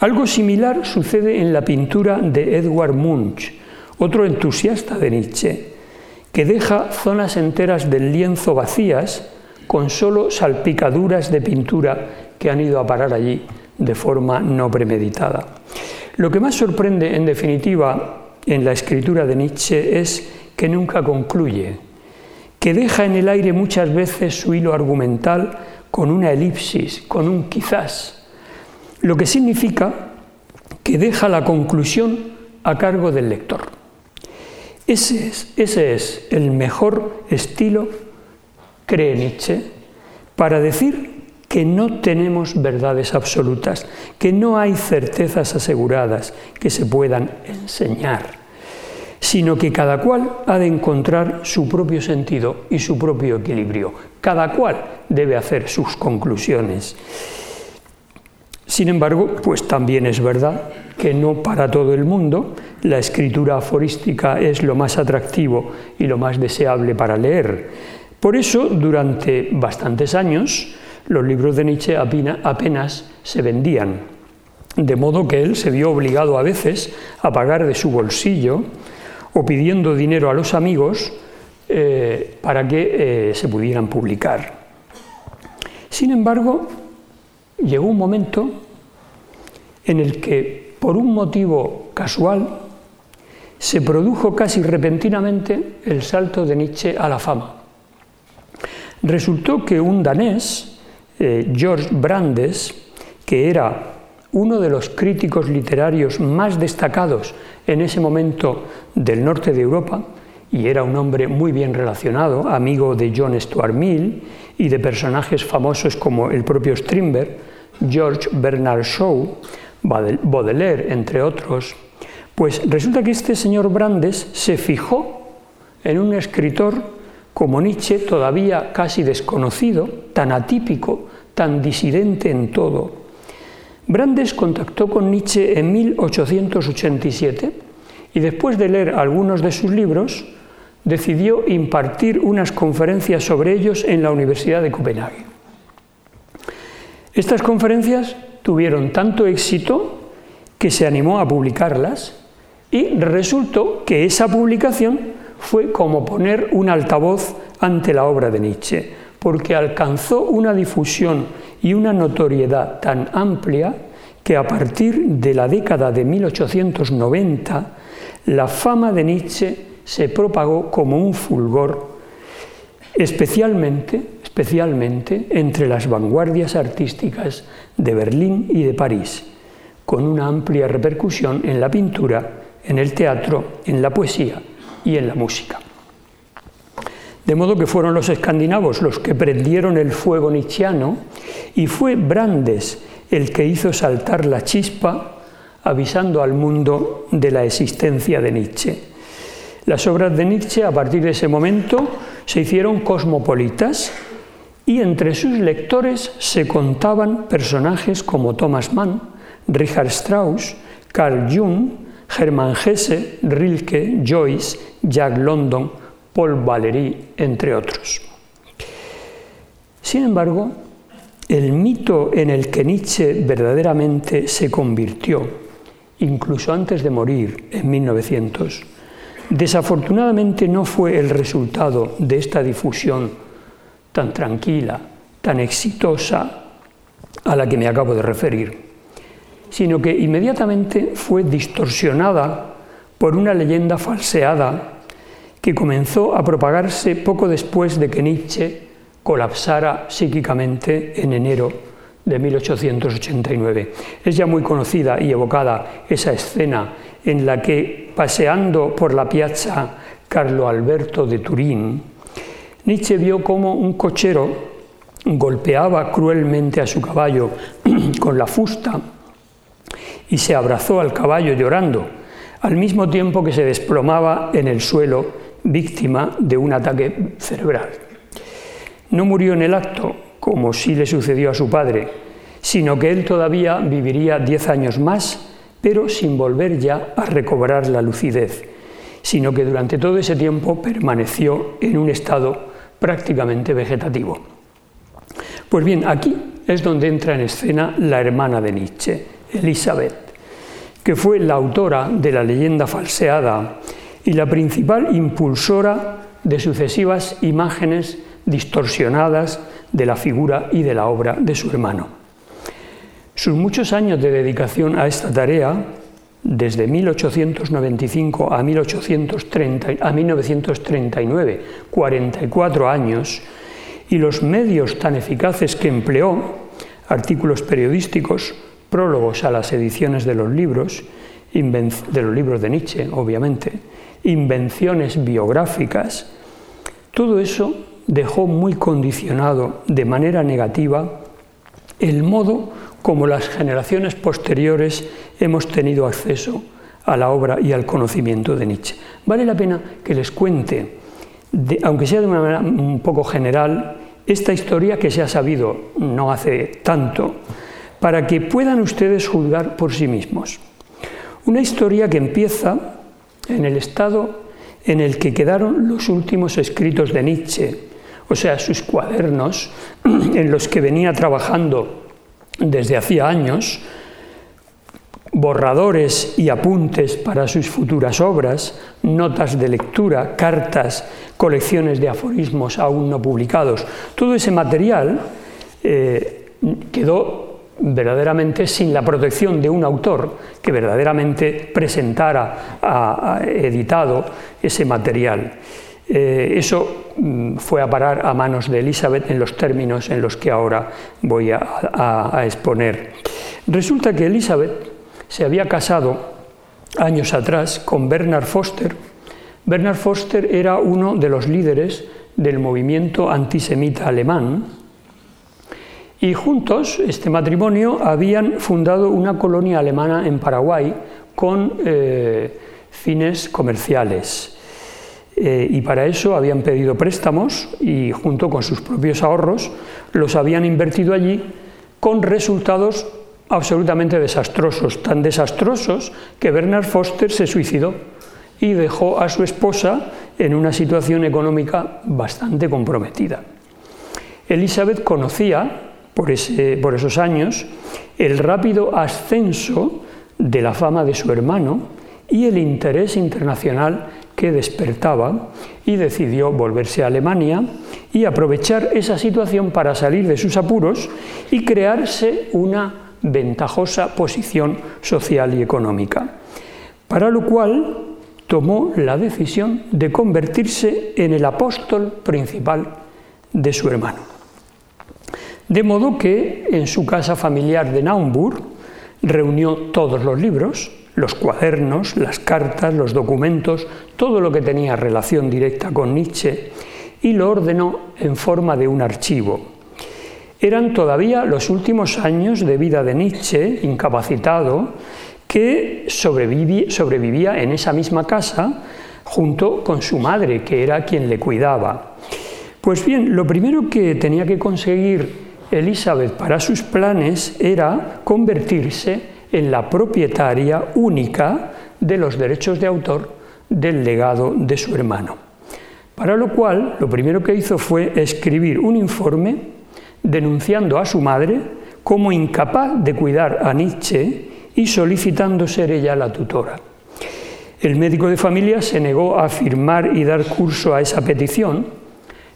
Algo similar sucede en la pintura de Edward Munch, otro entusiasta de Nietzsche que deja zonas enteras del lienzo vacías con solo salpicaduras de pintura que han ido a parar allí de forma no premeditada. Lo que más sorprende, en definitiva, en la escritura de Nietzsche es que nunca concluye, que deja en el aire muchas veces su hilo argumental con una elipsis, con un quizás, lo que significa que deja la conclusión a cargo del lector. Ese es, el mejor estilo, cree Nietzsche, para decir que no tenemos verdades absolutas, que no hay certezas aseguradas que se puedan enseñar, sino que cada cual ha de encontrar su propio sentido y su propio equilibrio. Cada cual debe hacer sus conclusiones. Sin embargo, pues también es verdad que no para todo el mundo la escritura aforística es lo más atractivo y lo más deseable para leer. Por eso, durante bastantes años, los libros de Nietzsche apenas se vendían, de modo que él se vio obligado a veces a pagar de su bolsillo o pidiendo dinero a los amigos eh, para que eh, se pudieran publicar. Sin embargo, llegó un momento en el que, por un motivo casual, se produjo casi repentinamente el salto de Nietzsche a la fama. Resultó que un danés, eh, George Brandes, que era uno de los críticos literarios más destacados en ese momento del norte de Europa, y era un hombre muy bien relacionado, amigo de John Stuart Mill y de personajes famosos como el propio Strindberg, George Bernard Shaw, Baudelaire, entre otros, pues resulta que este señor Brandes se fijó en un escritor como Nietzsche, todavía casi desconocido, tan atípico, tan disidente en todo. Brandes contactó con Nietzsche en 1887 y después de leer algunos de sus libros, decidió impartir unas conferencias sobre ellos en la Universidad de Copenhague. Estas conferencias tuvieron tanto éxito que se animó a publicarlas y resultó que esa publicación fue como poner un altavoz ante la obra de Nietzsche, porque alcanzó una difusión y una notoriedad tan amplia que a partir de la década de 1890 la fama de Nietzsche se propagó como un fulgor, especialmente, especialmente entre las vanguardias artísticas de Berlín y de París, con una amplia repercusión en la pintura, en el teatro, en la poesía y en la música. De modo que fueron los escandinavos los que prendieron el fuego nietzscheano y fue Brandes el que hizo saltar la chispa avisando al mundo de la existencia de Nietzsche. Las obras de Nietzsche a partir de ese momento se hicieron cosmopolitas y entre sus lectores se contaban personajes como Thomas Mann, Richard Strauss, Carl Jung, Hermann Hesse, Rilke, Joyce, Jack London, Paul Valéry, entre otros. Sin embargo, el mito en el que Nietzsche verdaderamente se convirtió, incluso antes de morir en 1900, desafortunadamente no fue el resultado de esta difusión tan tranquila, tan exitosa a la que me acabo de referir sino que inmediatamente fue distorsionada por una leyenda falseada que comenzó a propagarse poco después de que Nietzsche colapsara psíquicamente en enero de 1889. Es ya muy conocida y evocada esa escena en la que, paseando por la piazza Carlo Alberto de Turín, Nietzsche vio cómo un cochero golpeaba cruelmente a su caballo con la fusta y se abrazó al caballo llorando, al mismo tiempo que se desplomaba en el suelo víctima de un ataque cerebral. No murió en el acto, como sí le sucedió a su padre, sino que él todavía viviría diez años más, pero sin volver ya a recobrar la lucidez, sino que durante todo ese tiempo permaneció en un estado prácticamente vegetativo. Pues bien, aquí es donde entra en escena la hermana de Nietzsche, Elizabeth, que fue la autora de la leyenda falseada y la principal impulsora de sucesivas imágenes distorsionadas de la figura y de la obra de su hermano. Sus muchos años de dedicación a esta tarea, desde 1895 a, 1830, a 1939, 44 años, y los medios tan eficaces que empleó, artículos periodísticos, prólogos a las ediciones de los libros, de los libros de Nietzsche, obviamente, invenciones biográficas, todo eso dejó muy condicionado de manera negativa el modo como las generaciones posteriores hemos tenido acceso a la obra y al conocimiento de Nietzsche. Vale la pena que les cuente, aunque sea de una manera un poco general, esta historia que se ha sabido no hace tanto, para que puedan ustedes juzgar por sí mismos. Una historia que empieza en el estado en el que quedaron los últimos escritos de Nietzsche, o sea, sus cuadernos en los que venía trabajando desde hacía años, borradores y apuntes para sus futuras obras, notas de lectura, cartas, colecciones de aforismos aún no publicados. Todo ese material eh, quedó verdaderamente sin la protección de un autor que verdaderamente presentara, a, editado ese material. Eh, eso mm, fue a parar a manos de Elizabeth en los términos en los que ahora voy a exponer. Resulta que Elizabeth se había casado años atrás con Bernard Foster. Bernard Foster era uno de los líderes del movimiento antisemita alemán y juntos, este matrimonio, habían fundado una colonia alemana en Paraguay con eh, fines comerciales. Eh, y para eso habían pedido préstamos y junto con sus propios ahorros los habían invertido allí con resultados absolutamente desastrosos, tan desastrosos que Bernard Foster se suicidó y dejó a su esposa en una situación económica bastante comprometida. Elizabeth conocía, por, por esos años, el rápido ascenso de la fama de su hermano y el interés internacional que despertaba y decidió volverse a Alemania y aprovechar esa situación para salir de sus apuros y crearse una ventajosa posición social y económica, para lo cual tomó la decisión de convertirse en el apóstol principal de su hermano. De modo que en su casa familiar de Naumburg reunió todos los libros, los cuadernos, las cartas, los documentos, todo lo que tenía relación directa con Nietzsche, y lo ordenó en forma de un archivo, eran todavía los últimos años de vida de Nietzsche, incapacitado, que sobrevivía en esa misma casa junto con su madre, que era quien le cuidaba. Pues bien, lo primero que tenía que conseguir Elizabeth para sus planes era convertirse en la propietaria única de los derechos de autor del legado de su hermano. Para lo cual, lo primero que hizo fue escribir un informe denunciando a su madre como incapaz de cuidar a Nietzsche y solicitando ser ella la tutora. El médico de familia se negó a firmar y dar curso a esa petición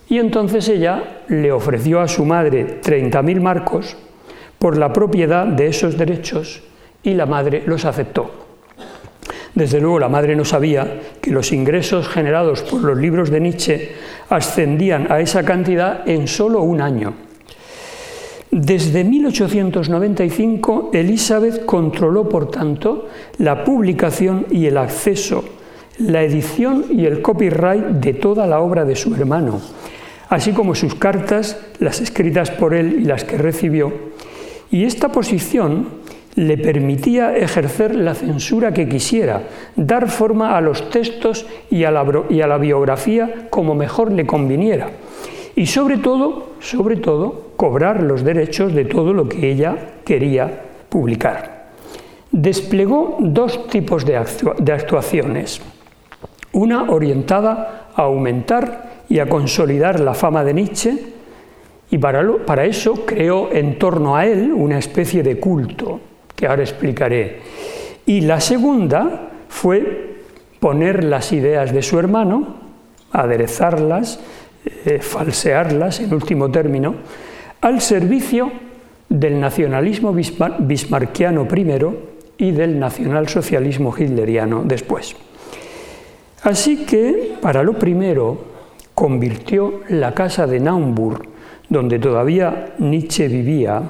y entonces ella le ofreció a su madre 30.000 marcos por la propiedad de esos derechos y la madre los aceptó. Desde luego la madre no sabía que los ingresos generados por los libros de Nietzsche ascendían a esa cantidad en solo un año. Desde 1895, Elizabeth controló, por tanto, la publicación y el acceso, la edición y el copyright de toda la obra de su hermano, así como sus cartas, las escritas por él y las que recibió. Y esta posición le permitía ejercer la censura que quisiera, dar forma a los textos y a la, biografía como mejor le conviniera. Y sobre todo, sobre todo, cobrar los derechos de todo lo que ella quería publicar. Desplegó dos tipos de, actuaciones. Una orientada a aumentar y a consolidar la fama de Nietzsche, y para, para eso creó en torno a él una especie de culto, que ahora explicaré. Y la segunda fue poner las ideas de su hermano, aderezarlas, eh, falsearlas en último término, al servicio del nacionalismo bismarckiano primero y del nacionalsocialismo hitleriano después. Así que, para lo primero, convirtió la casa de Naumburg, donde todavía Nietzsche vivía,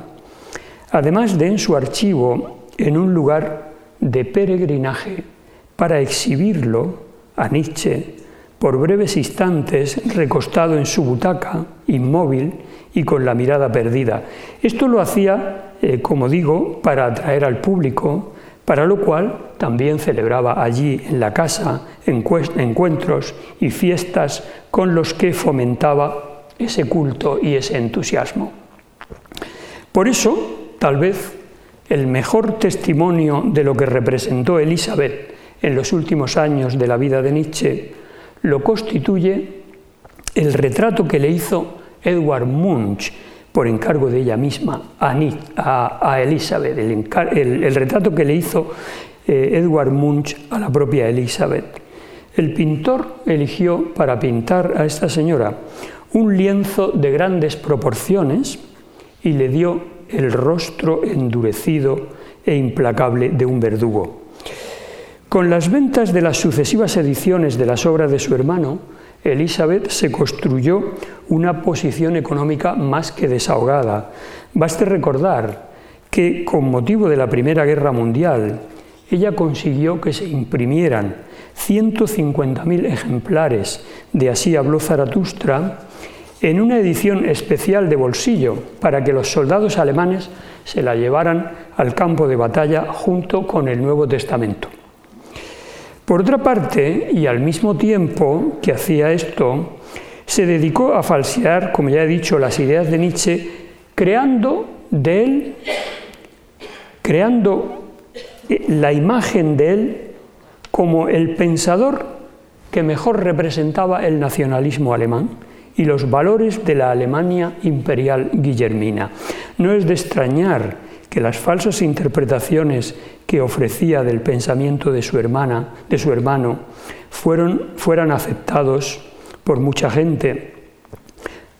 además de en su archivo, en un lugar de peregrinaje para exhibirlo a Nietzsche por breves instantes recostado en su butaca, inmóvil y con la mirada perdida. Esto lo hacía, eh, como digo, para atraer al público, para lo cual también celebraba allí en la casa encuentros y fiestas con los que fomentaba ese culto y ese entusiasmo. Por eso, tal vez, el mejor testimonio de lo que representó Elizabeth en los últimos años de la vida de Nietzsche lo constituye el retrato que le hizo Edward Munch por encargo de ella misma a, Elizabeth, el, retrato que le hizo eh, Edward Munch a la propia Elizabeth. El pintor eligió para pintar a esta señora un lienzo de grandes proporciones y le dio el rostro endurecido e implacable de un verdugo. Con las ventas de las sucesivas ediciones de las obras de su hermano, Elizabeth se construyó una posición económica más que desahogada. Baste recordar que con motivo de la Primera Guerra Mundial, ella consiguió que se imprimieran 150.000 ejemplares de Así habló Zaratustra en una edición especial de bolsillo para que los soldados alemanes se la llevaran al campo de batalla junto con el Nuevo Testamento. Por otra parte, y al mismo tiempo que hacía esto, se dedicó a falsear, como ya he dicho, las ideas de Nietzsche, creando de él, creando eh, la imagen de él como el pensador que mejor representaba el nacionalismo alemán y los valores de la Alemania imperial guillermina. No es de extrañar que las falsas interpretaciones que ofrecía del pensamiento de su hermana, de su hermano, fueron, fueran aceptados por mucha gente.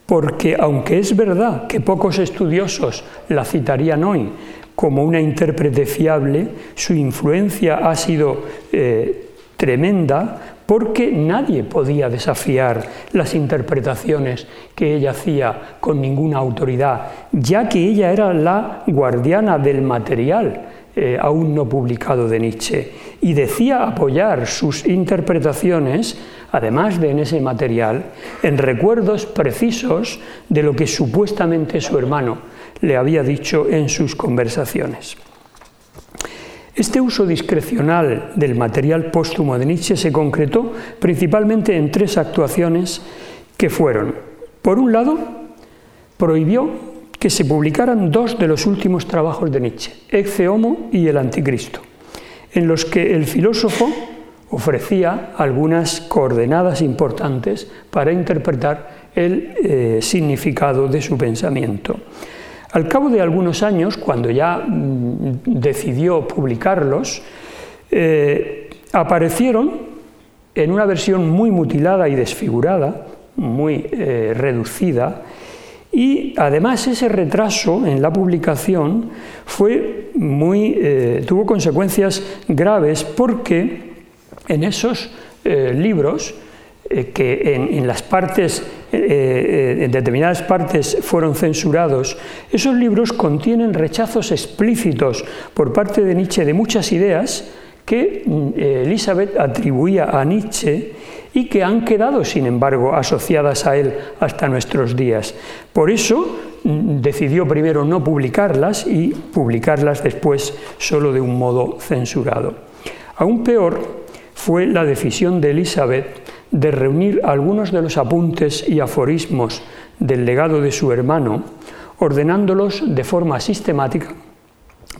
Porque aunque es verdad que pocos estudiosos la citarían hoy como una intérprete fiable, su influencia ha sido eh, tremenda porque nadie podía desafiar las interpretaciones que ella hacía con ninguna autoridad, ya que ella era la guardiana del material eh, aún no publicado de Nietzsche, y decía apoyar sus interpretaciones, además de en ese material, en recuerdos precisos de lo que supuestamente su hermano le había dicho en sus conversaciones. Este uso discrecional del material póstumo de Nietzsche se concretó principalmente en tres actuaciones que fueron, por un lado, prohibió que se publicaran dos de los últimos trabajos de Nietzsche, Ecce Homo y El Anticristo, en los que el filósofo ofrecía algunas coordenadas importantes para interpretar el eh, significado de su pensamiento. Al cabo de algunos años, cuando ya mm, decidió publicarlos, eh, aparecieron en una versión muy mutilada y desfigurada, muy eh, reducida, y además ese retraso en la publicación fue muy, eh, tuvo consecuencias graves porque en esos libros, eh, que en, las partes, en determinadas partes fueron censurados, esos libros contienen rechazos explícitos por parte de Nietzsche de muchas ideas que mm, Elizabeth atribuía a Nietzsche y que han quedado, sin embargo, asociadas a él hasta nuestros días. Por eso mm, decidió primero no publicarlas y publicarlas después solo de un modo censurado. Aún peor fue la decisión de Elizabeth de reunir algunos de los apuntes y aforismos del legado de su hermano, ordenándolos de forma sistemática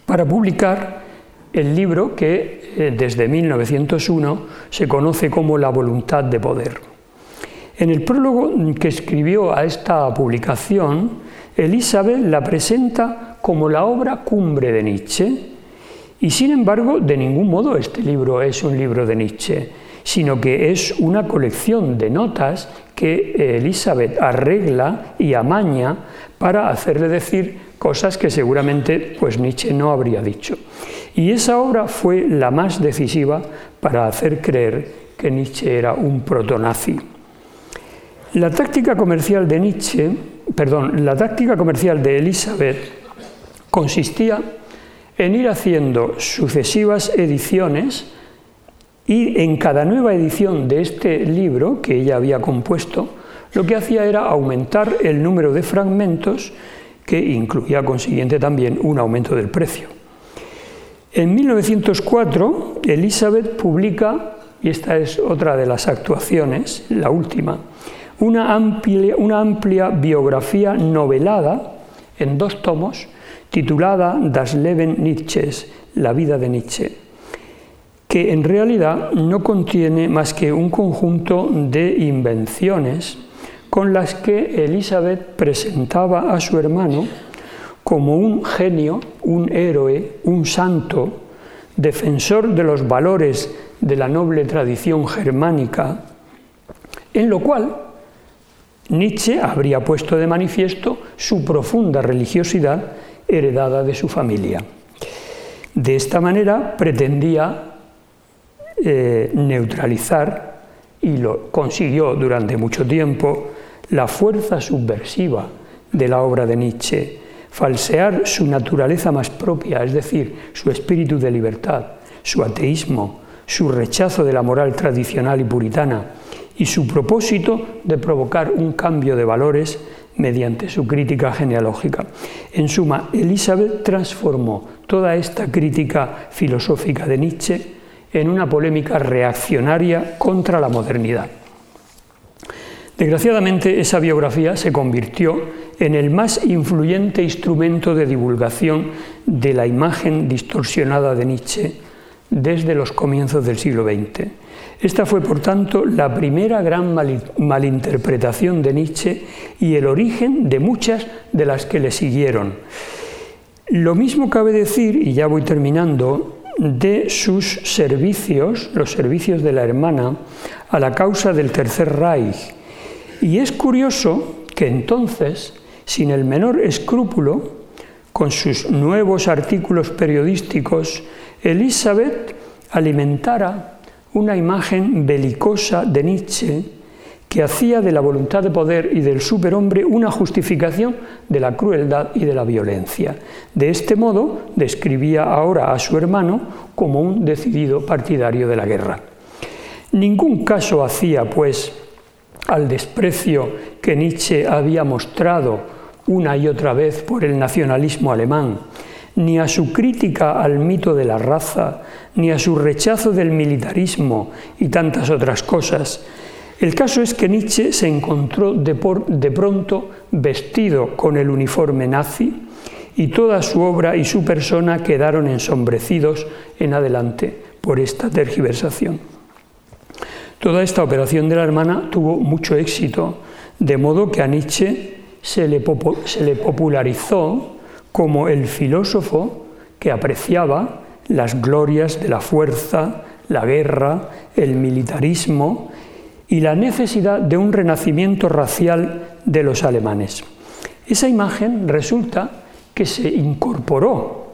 para publicar el libro que eh, desde 1901 se conoce como La voluntad de poder. En el prólogo que escribió a esta publicación, Elizabeth la presenta como la obra cumbre de Nietzsche, y sin embargo, de ningún modo este libro es un libro de Nietzsche, sino que es una colección de notas que Elizabeth arregla y amaña para hacerle decir cosas que seguramente pues Nietzsche no habría dicho. Y esa obra fue la más decisiva para hacer creer que Nietzsche era un protonazi. La táctica comercial de Nietzsche, perdón, la táctica comercial de Elizabeth consistía en ir haciendo sucesivas ediciones Y en cada nueva edición de este libro que ella había compuesto, lo que hacía era aumentar el número de fragmentos que incluía consiguiente también un aumento del precio. En 1904, Elizabeth publica, y esta es otra de las actuaciones, la última, una amplia, biografía novelada en dos tomos titulada Das Leben Nietzsches, la vida de Nietzsche, que en realidad no contiene más que un conjunto de invenciones con las que Elizabeth presentaba a su hermano como un genio, un héroe, un santo, defensor de los valores de la noble tradición germánica, en lo cual Nietzsche habría puesto de manifiesto su profunda religiosidad heredada de su familia. De esta manera pretendía eh, neutralizar, y lo consiguió durante mucho tiempo, la fuerza subversiva de la obra de Nietzsche, falsear su naturaleza más propia, es decir, su espíritu de libertad, su ateísmo, su rechazo de la moral tradicional y puritana y su propósito de provocar un cambio de valores mediante su crítica genealógica. En suma, Elizabeth transformó toda esta crítica filosófica de Nietzsche en una polémica reaccionaria contra la modernidad. Desgraciadamente, esa biografía se convirtió en el más influyente instrumento de divulgación de la imagen distorsionada de Nietzsche desde los comienzos del siglo XX. Esta fue, por tanto, la primera gran malinterpretación de Nietzsche y el origen de muchas de las que le siguieron. Lo mismo cabe decir, y ya voy terminando, de sus servicios, los servicios de la hermana, a la causa del Tercer Reich. Y es curioso que entonces, sin el menor escrúpulo, con sus nuevos artículos periodísticos, Elizabeth alimentara una imagen belicosa de Nietzsche que hacía de la voluntad de poder y del superhombre una justificación de la crueldad y de la violencia. De este modo, describía ahora a su hermano como un decidido partidario de la guerra. Ningún caso hacía, pues, al desprecio que Nietzsche había mostrado una y otra vez por el nacionalismo alemán, ni a su crítica al mito de la raza, ni a su rechazo del militarismo y tantas otras cosas. El caso es que Nietzsche se encontró de, pronto vestido con el uniforme nazi y toda su obra y su persona quedaron ensombrecidos en adelante por esta tergiversación. Toda esta operación de la hermana tuvo mucho éxito, de modo que a Nietzsche se le, popularizó como el filósofo que apreciaba las glorias de la fuerza, la guerra, el militarismo y la necesidad de un renacimiento racial de los alemanes. Esa imagen resulta que se incorporó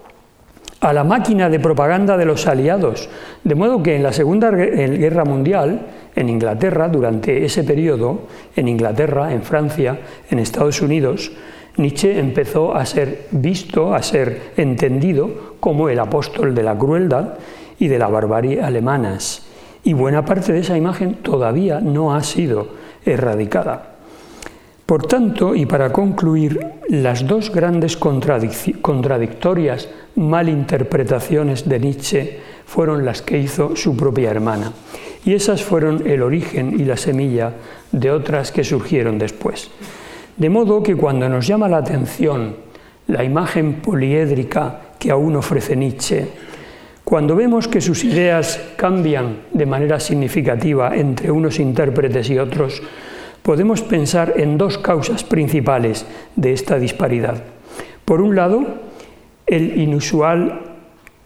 a la máquina de propaganda de los aliados, de modo que en la Segunda Guerra Mundial, en Inglaterra, durante ese periodo, en Inglaterra, en Francia, en Estados Unidos, Nietzsche empezó a ser visto, a ser entendido como el apóstol de la crueldad y de la barbarie alemanas. Y buena parte de esa imagen todavía no ha sido erradicada. Por tanto, y para concluir, las dos grandes contradictorias malinterpretaciones de Nietzsche fueron las que hizo su propia hermana, y esas fueron el origen y la semilla de otras que surgieron después. De modo que cuando nos llama la atención la imagen poliédrica que aún ofrece Nietzsche, cuando vemos que sus ideas cambian de manera significativa entre unos intérpretes y otros, podemos pensar en dos causas principales de esta disparidad. Por un lado, el inusual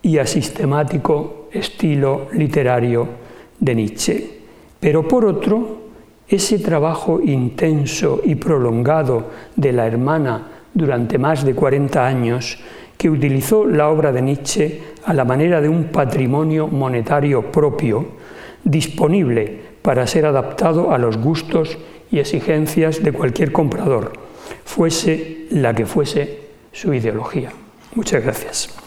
y asistemático estilo literario de Nietzsche, pero por otro, ese trabajo intenso y prolongado de la hermana durante más de 40 años, que utilizó la obra de Nietzsche a la manera de un patrimonio monetario propio, disponible para ser adaptado a los gustos y exigencias de cualquier comprador, fuese la que fuese su ideología. Muchas gracias.